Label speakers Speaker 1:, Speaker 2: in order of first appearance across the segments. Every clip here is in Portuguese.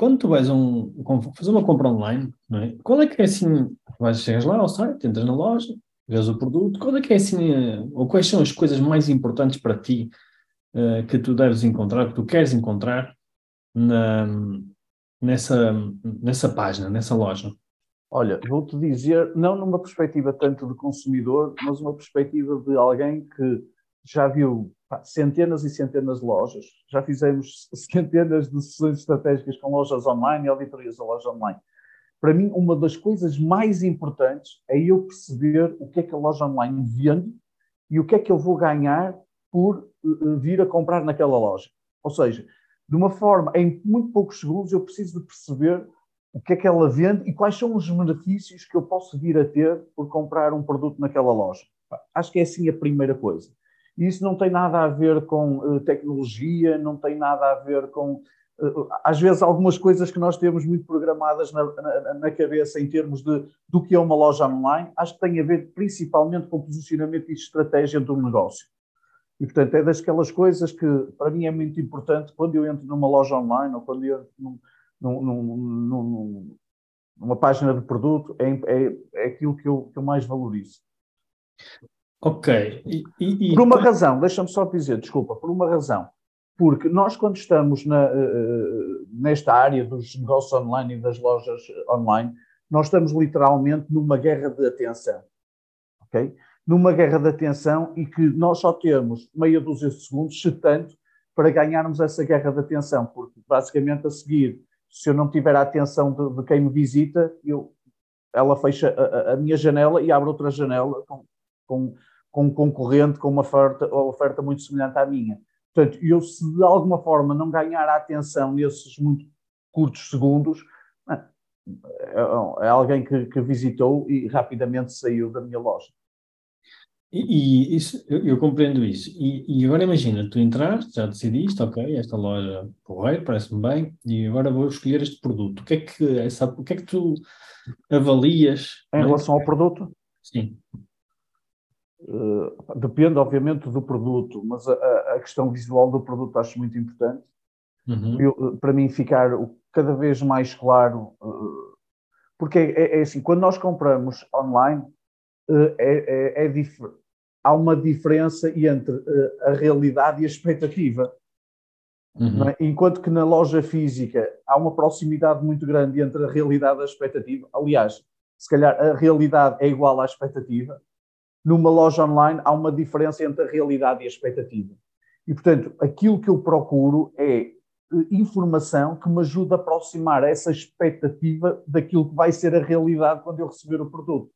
Speaker 1: quando tu vais um, fazer uma compra online, é? qual é que é assim, vais, chegas lá ao site, entras na loja, vês o produto, qual é que é assim, eh, ou quais são as coisas mais importantes para ti uh, que tu deves encontrar, que tu queres encontrar na, nessa, nessa página, nessa loja?
Speaker 2: Olha, vou-te dizer, não numa perspectiva tanto de consumidor, mas uma perspectiva de alguém que já viu pá, centenas e centenas de lojas, já fizemos centenas de sessões estratégicas com lojas online e auditorias da loja online. Para mim, uma das coisas mais importantes é eu perceber o que é que a loja online vende e o que é que eu vou ganhar por uh, vir a comprar naquela loja. Ou seja, de uma forma, em muito poucos segundos, eu preciso de perceber o que é que ela vende e quais são os benefícios que eu posso vir a ter por comprar um produto naquela loja. Acho que é assim a primeira coisa. E isso não tem nada a ver com uh, tecnologia, não tem nada a ver com. Uh, às vezes, algumas coisas que nós temos muito programadas na, na, na, cabeça em termos de, do que é uma loja online, acho que tem a ver principalmente com posicionamento e estratégia do negócio. E, portanto, é daquelas coisas que, para mim, é muito importante quando eu entro numa loja online ou quando eu entro num, num, num, numa página de produto, é, é, é aquilo que eu, que eu, mais valorizo.
Speaker 1: Ok.
Speaker 2: E, e, por uma razão, deixa-me só dizer, desculpa, por uma razão. Porque nós, quando estamos na, uh, nesta área dos negócios online e das lojas online, nós estamos literalmente numa guerra de atenção. Ok? numa guerra de atenção e que nós só temos meia dúzia de segundos, se tanto, para ganharmos essa guerra de atenção, porque basicamente a seguir, se eu não tiver a atenção de, de quem me visita, eu, ela fecha a, a, minha janela e abre outra janela com, com, com um concorrente com uma oferta, uma oferta muito semelhante à minha. Portanto, eu se de alguma forma não ganhar a atenção nesses muito curtos segundos, é, é alguém que, que visitou e rapidamente saiu da minha loja.
Speaker 1: E, e isso, eu, eu, compreendo isso. E, e, agora imagina, tu entraste, já decidiste, ok, esta loja porreiro, parece-me bem, e agora vou escolher este produto. O que é que, essa, o que, é que tu avalias?
Speaker 2: Em relação ao produto?
Speaker 1: Sim.
Speaker 2: Uh, depende, obviamente, do produto, mas a, a, questão visual do produto acho muito importante. Uhum. Eu, para mim, ficar cada vez mais claro, uh, porque é, é, assim, quando nós compramos online, uh, é, é, é há uma diferença entre a realidade e a expectativa. Uhum. É? Enquanto que na loja física há uma proximidade muito grande entre a realidade e a expectativa. Aliás, se calhar a realidade é igual à expectativa. Numa loja online há uma diferença entre a realidade e a expectativa. E, portanto, aquilo que eu procuro é eh, informação que me ajude a aproximar essa expectativa daquilo que vai ser a realidade quando eu receber o produto.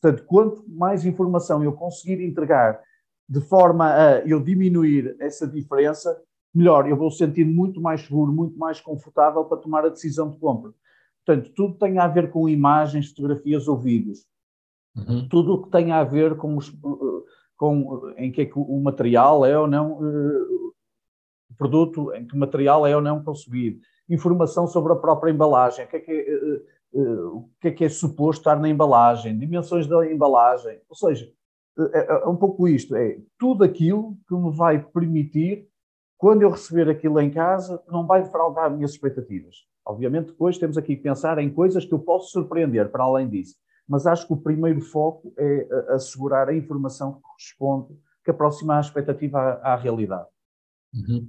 Speaker 2: Portanto, quanto mais informação eu conseguir entregar de forma a eu diminuir essa diferença, melhor, eu vou sentir muito mais seguro, muito mais confortável para tomar a decisão de compra. Portanto, tudo tem a ver com imagens, fotografias ou vídeos. Uhum. Tudo o que tem a ver com, os, com em que, é que o material é ou não uh, o produto, em que material é ou não concebido. Informação sobre a própria embalagem, o que é que uh, o que é que é suposto estar na embalagem, dimensões da embalagem, ou seja, é, é, é um pouco isto, é tudo aquilo que me vai permitir, quando eu receber aquilo em casa, não vai defraudar as minhas expectativas. Obviamente, depois temos aqui que pensar em coisas que eu posso surpreender para além disso. Mas acho que o primeiro foco é assegurar a informação que corresponde, que aproxima a expectativa à, à realidade.
Speaker 1: Uhum.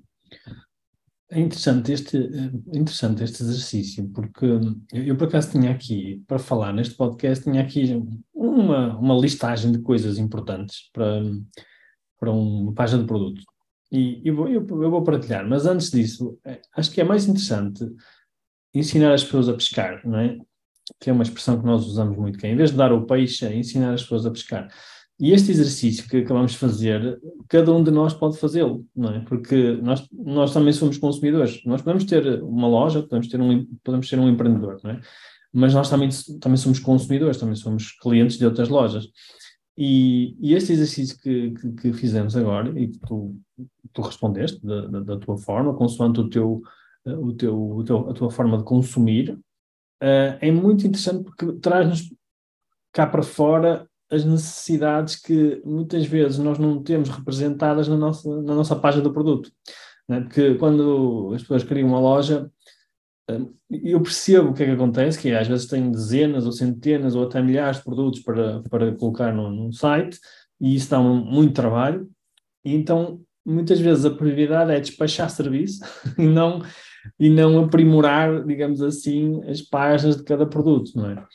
Speaker 1: É interessante este, é interessante este exercício, porque eu, eu, por acaso tinha aqui, para falar neste podcast, tinha aqui uma, uma listagem de coisas importantes para, para uma página de produto. E eu vou, eu, eu vou partilhar, mas antes disso, é, acho que é mais interessante ensinar as pessoas a pescar, não é? Que é uma expressão que nós usamos muito, que é, em vez de dar o peixe, é ensinar as pessoas a pescar. E este exercício que acabamos de fazer, cada um de nós pode fazê-lo, não é? Porque nós, nós também somos consumidores. Nós podemos ter uma loja, podemos ter um, podemos ser um empreendedor, não é? mas nós também, também somos consumidores, também somos clientes de outras lojas. E, e este exercício que, que, que, fizemos agora, e que tu, tu respondeste da, da, da, tua forma, consoante o teu, teu, o teu, a tua forma de consumir, uh, é muito interessante porque traz-nos cá para fora as necessidades que muitas vezes nós não temos representadas na nossa, na nossa página do produto. Né? Porque quando as pessoas criam uma loja, eu percebo o que é que acontece, que às vezes tem dezenas ou centenas ou até milhares de produtos para, para colocar no, no site e isso dá um, muito trabalho. E então, muitas vezes a prioridade é despachar serviço e não, e não aprimorar, digamos assim, as páginas de cada produto, não é?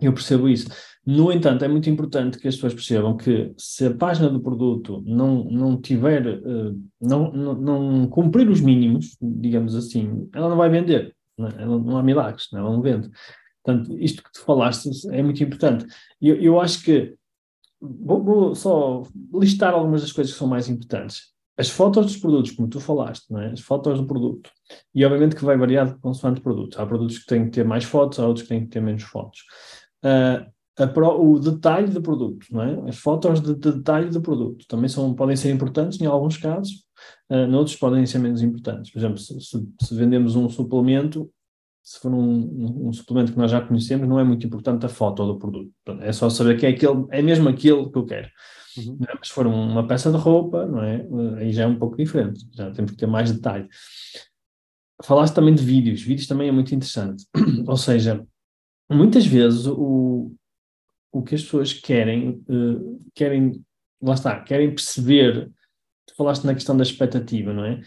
Speaker 1: Eu percebo isso. No entanto, é muito importante que as pessoas percebam que se a página do produto não, não tiver, uh, não, não, não, cumprir os mínimos, digamos assim, ela não vai vender. É? ela, não há milagres, é? ela não vende. Portanto, isto que tu falaste é muito importante. Eu, eu acho que vou, vou, só listar algumas das coisas que são mais importantes. As fotos dos produtos, como tu falaste, não é? as fotos do produto. E obviamente que vai variar consoante produto. Há produtos que têm que ter mais fotos, há outros que têm que ter menos fotos. Uh, Pro, o detalhe do produto, não é? As fotos de, de, detalhe do produto também são, podem ser importantes em alguns casos, uh, noutros podem ser menos importantes. Por exemplo, se, se, se vendemos um suplemento, se for um, um, suplemento que nós já conhecemos, não é muito importante a foto do produto. É só saber que é, aquele, é mesmo aquilo que eu quero. Uhum. Se for uma peça de roupa, não é? Aí já é um pouco diferente, já temos que ter mais detalhe. Falaste também de vídeos, vídeos também é muito interessante. Ou seja, muitas vezes o, o que as pessoas querem, uh, querem, lá está, querem perceber, tu falaste na questão da expectativa, não é?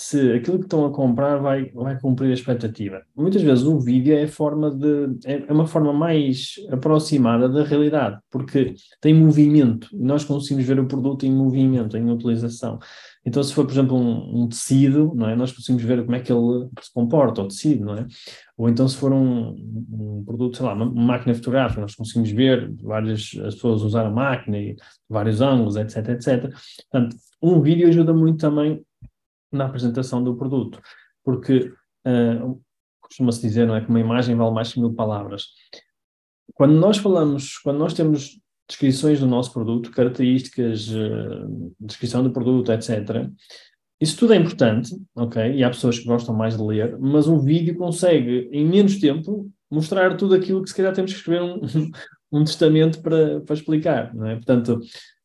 Speaker 1: Se aquilo que estão a comprar vai, vai cumprir a expectativa. Muitas vezes o vídeo é, forma de, é, é uma forma mais aproximada da realidade, porque tem movimento, e nós conseguimos ver o produto em movimento, em utilização. Então, se for, por exemplo, um, um, tecido, não é? Nós conseguimos ver como é que ele se comporta, o tecido, não é? Ou então, se for um, um produto, sei lá, uma, máquina fotográfica, nós conseguimos ver várias as pessoas usar a máquina e vários ângulos, etc, etc. Portanto, um vídeo ajuda muito também na apresentação do produto, porque uh, costuma-se dizer, não é, que uma imagem vale mais que mil palavras. Quando nós falamos, quando nós temos descrições do nosso produto, características, uh, descrição do produto, etc. Isso tudo é importante, ok? E há pessoas que gostam mais de ler, mas um vídeo consegue, em menos tempo, mostrar tudo aquilo que se calhar temos que escrever um, um testamento para, para explicar, não é? Portanto,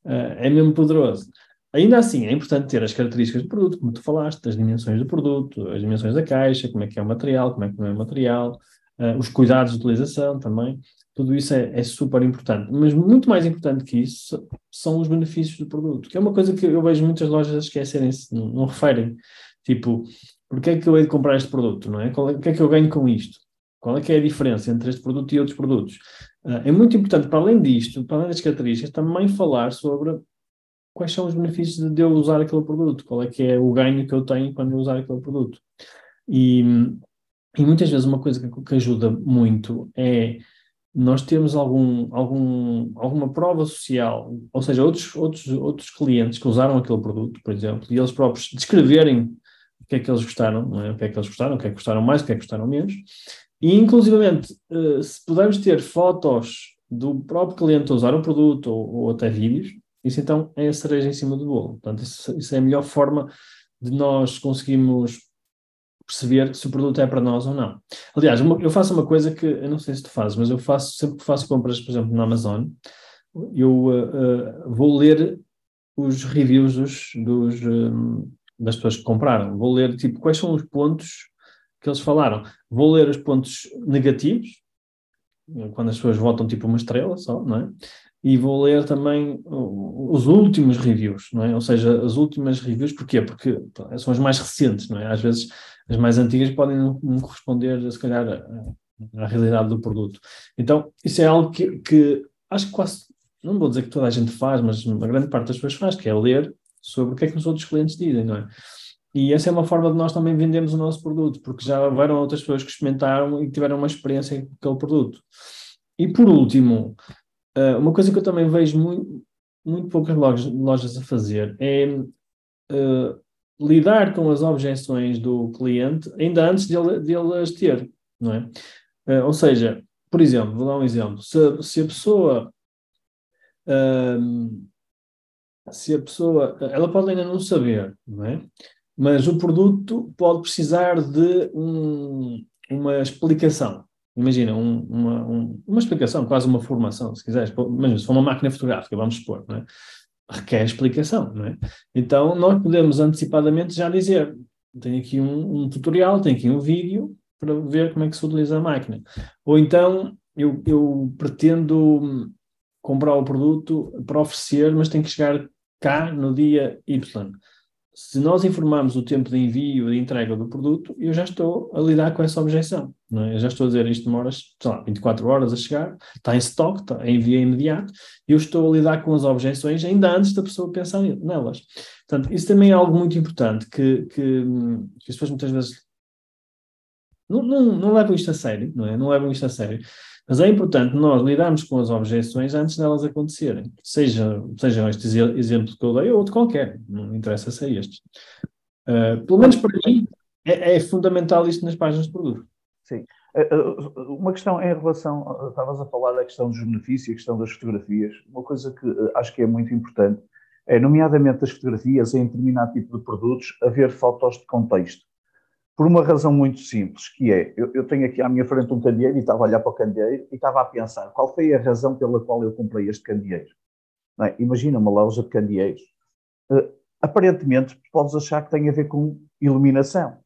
Speaker 1: uh, é mesmo poderoso. Ainda assim, é importante ter as características do produto, como tu falaste, as dimensões do produto, as dimensões da caixa, como é que é o material, como é que não é o material, uh, os cuidados de utilização também. Tudo isso é, é, super importante. Mas muito mais importante que isso são os benefícios do produto, que é uma coisa que eu vejo muitas lojas esquecerem-se, não, não, referem. Tipo, porquê é que eu hei de comprar este produto, não é? É? O que é que eu ganho com isto? Qual é que é a diferença entre este produto e outros produtos? Uh, é muito importante, para além disto, para além das características, também falar sobre quais são os benefícios de eu usar aquele produto, qual é que é o ganho que eu tenho quando eu usar aquele produto. E, e muitas vezes uma coisa que, que ajuda muito é nós temos algum, algum, alguma prova social, ou seja, outros, outros, outros clientes que usaram aquele produto, por exemplo, e eles próprios descreverem o que é que eles gostaram, é? o que é que eles gostaram, o que é que gostaram mais, o que é que gostaram menos, e inclusivamente, eh, se pudermos ter fotos do próprio cliente a usar o produto ou, ou até vídeos, isso então é a cereja em cima do bolo. Portanto, isso, isso é a melhor forma de nós conseguirmos perceber se o produto é para nós ou não. Aliás, eu faço uma coisa que eu não sei se tu fazes, mas eu faço sempre que faço compras, por exemplo, na Amazon, eu uh, uh, vou ler os reviews dos, dos das pessoas que compraram. Vou ler tipo quais são os pontos que eles falaram. Vou ler os pontos negativos, quando as pessoas votam tipo uma estrela só, não é? E vou ler também os últimos reviews, não é? Ou seja, as últimas reviews, porquê? Porque são as mais recentes, não é? Às vezes as mais antigas podem não corresponder, se calhar, à, realidade do produto. Então, isso é algo que, que, acho que quase, não vou dizer que toda a gente faz, mas uma grande parte das pessoas faz, que é ler sobre o que é que os outros clientes dizem, não é? E essa é uma forma de nós também vendermos o nosso produto, porque já houveram outras pessoas que experimentaram e tiveram uma experiência com aquele produto. E por último, Uh, uma coisa que eu também vejo muito, muito poucas lojas, lojas a fazer é uh, lidar com as objeções do cliente ainda antes de ele, as ter, não é? Uh, ou seja, por exemplo, vou dar um exemplo. Se, se a pessoa. Se a pessoa. Ela pode ainda não saber, não é? Mas o produto pode precisar de um, uma explicação. Imagina, um, uma, um, uma explicação, quase uma formação, se quiseres. Imagina, se for uma máquina fotográfica, vamos supor, não é? requer explicação, não é? Então, nós podemos antecipadamente já dizer, tenho aqui um, um, tutorial, tenho aqui um vídeo para ver como é que se utiliza a máquina. Ou então, eu, eu pretendo comprar o produto para oferecer, mas tem que chegar cá no dia Y se nós informarmos o tempo de envio e de entrega do produto, eu já estou a lidar com essa objeção. É? Eu já estou a dizer isto demora, sei lá, 24 horas a chegar, está em stock, está em envio imediato, eu estou a lidar com as objeções ainda antes da pessoa pensar nelas. Portanto, isso também é algo muito importante que, que, que as pessoas muitas vezes não, não, não levam isto a sério, não é? Não levam isto a sério. Mas é importante nós lidarmos com as objeções antes delas acontecerem, seja, seja este exemplo que eu dei ou outro qualquer, não interessa ser este. Uh, pelo menos para mim, é, é, fundamental isto nas páginas de produto.
Speaker 2: Sim. Eh, eh, uma questão em relação, estavas a falar da questão dos benefícios, a questão das fotografias, uma coisa que acho que é muito importante é, nomeadamente as fotografias em determinado tipo de produtos, haver fotos de contexto por uma razão muito simples, que é, eu, eu, tenho aqui à minha frente um candeeiro e estava a olhar para o candeeiro e estava a pensar qual foi a razão pela qual eu comprei este candeeiro. É? Imagina uma loja de candeeiros. Uh, aparentemente, podes achar que tem a ver com iluminação,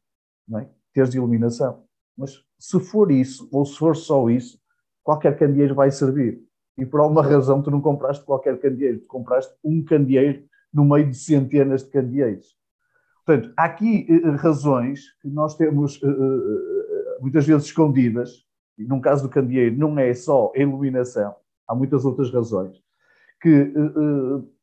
Speaker 2: não é? teres iluminação. Mas se for isso, ou se for só isso, qualquer candeeiro vai servir. E por alguma razão tu não compraste qualquer candeeiro, tu compraste um candeeiro no meio de centenas de candeeiros. Portanto, há aqui uh, razões que nós temos uh, muitas vezes escondidas, e num caso do candeeiro não é só a iluminação, há muitas outras razões, que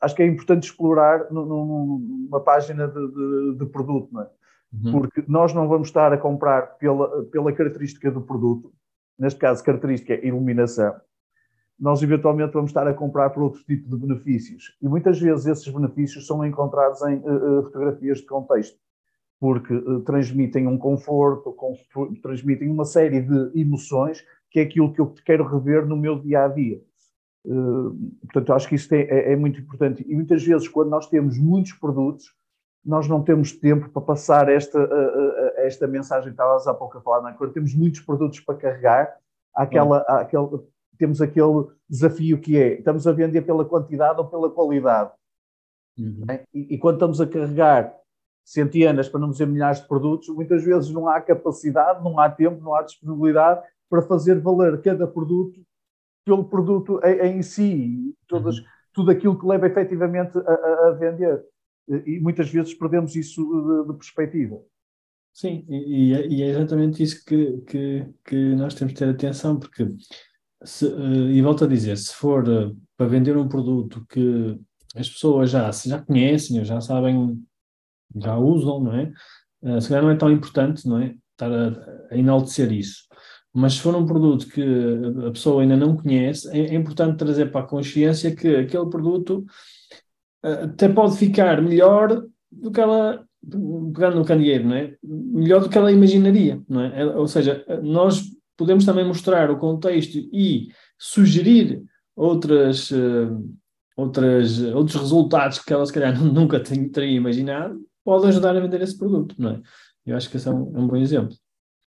Speaker 2: acho que é importante explorar numa página de, de, de produto, é? Uhum. Porque nós não vamos estar a comprar pela, pela característica do produto, neste caso, característica é iluminação, nós eventualmente vamos estar a comprar por outro tipo de benefícios. E muitas vezes esses benefícios são encontrados em uh, fotografias de contexto, porque uh, transmitem um conforto, transmitem uma série de emoções, que é aquilo que eu quero rever no meu dia a dia. Uh, portanto, acho que isso é, é, é, muito importante. E muitas vezes, quando nós temos muitos produtos, nós não temos tempo para passar esta, esta mensagem que estavas há pouco a falar. É? Quando temos muitos produtos para carregar, aquela, aquela temos aquele desafio que é, estamos a vender pela quantidade ou pela qualidade. Uhum. Né? E, e, quando estamos a carregar centenas, para não dizer milhares de produtos, muitas vezes não há capacidade, não há tempo, não há disponibilidade para fazer valer cada produto pelo produto em, em si, todas, uhum. tudo aquilo que leva efetivamente a, a, a, vender. E muitas vezes perdemos isso de, de perspectiva.
Speaker 1: Sim, e, e, é exatamente isso que, que, que nós temos de ter atenção, porque se, uh, e volto a dizer, se for uh, para vender um produto que as pessoas já, já conhecem, já sabem, já usam, não é? Uh, se calhar não é tão importante, não é? Estar a, a enaltecer isso. Mas se for um produto que a pessoa ainda não conhece, é, é importante trazer para a consciência que aquele produto até pode ficar melhor do que ela, pegando no candeeiro, não é? Melhor do que ela imaginaria, não é? Ou seja, nós podemos também mostrar o contexto e sugerir outras, uh, outras, outros resultados que ela se calhar nunca teria imaginado, pode ajudar a vender esse produto, não é? Eu acho que esse é um, é um bom exemplo.